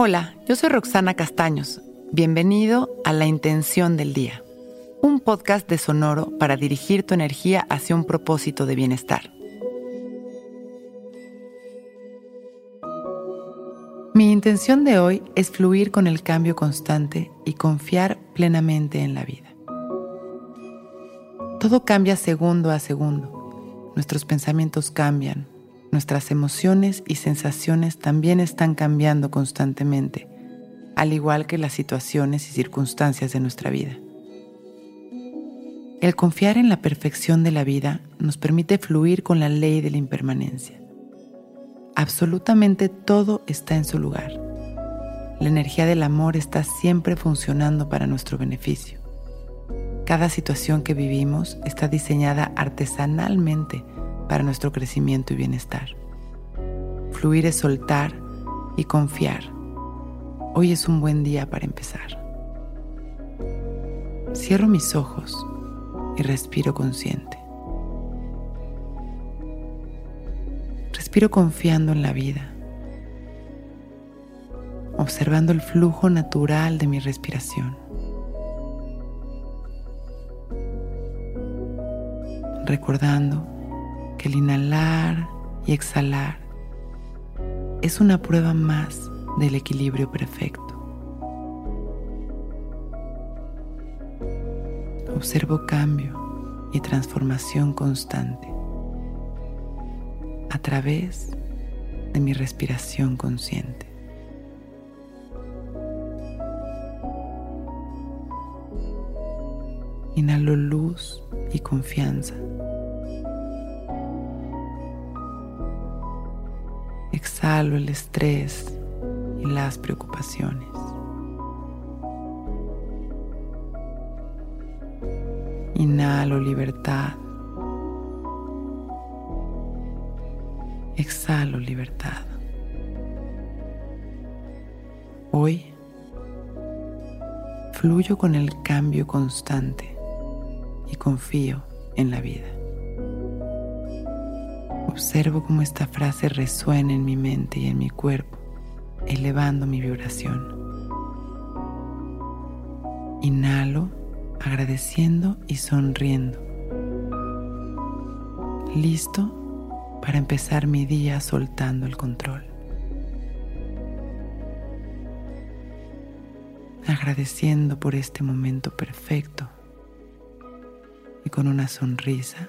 Hola, yo soy Roxana Castaños. Bienvenido a La Intención del Día, un podcast de Sonoro para dirigir tu energía hacia un propósito de bienestar. Mi intención de hoy es fluir con el cambio constante y confiar plenamente en la vida. Todo cambia segundo a segundo. Nuestros pensamientos cambian, nuestras emociones y sensaciones también están cambiando constantemente, al igual que las situaciones y circunstancias de nuestra vida. El confiar en la perfección de la vida nos permite fluir con la ley de la impermanencia. Absolutamente todo está en su lugar. La energía del amor está siempre funcionando para nuestro beneficio. Cada situación que vivimos está diseñada artesanalmente para nuestro crecimiento y bienestar. Fluir es soltar y confiar. Hoy es un buen día para empezar. Cierro mis ojos y respiro consciente. Respiro confiando en la vida, observando el flujo natural de mi respiración. Recordando que el inhalar y exhalar es una prueba más del equilibrio perfecto. Observo cambio y transformación constante a través de mi respiración consciente. Inhalo luz y confianza. Exhalo el estrés y las preocupaciones. Inhalo libertad. Exhalo libertad. Hoy fluyo con el cambio constante y confío en la vida. Observo cómo esta frase resuena en mi mente y en mi cuerpo, elevando mi vibración. Inhalo agradeciendo y sonriendo. Listo para empezar mi día soltando el control. Agradeciendo por este momento perfecto y con una sonrisa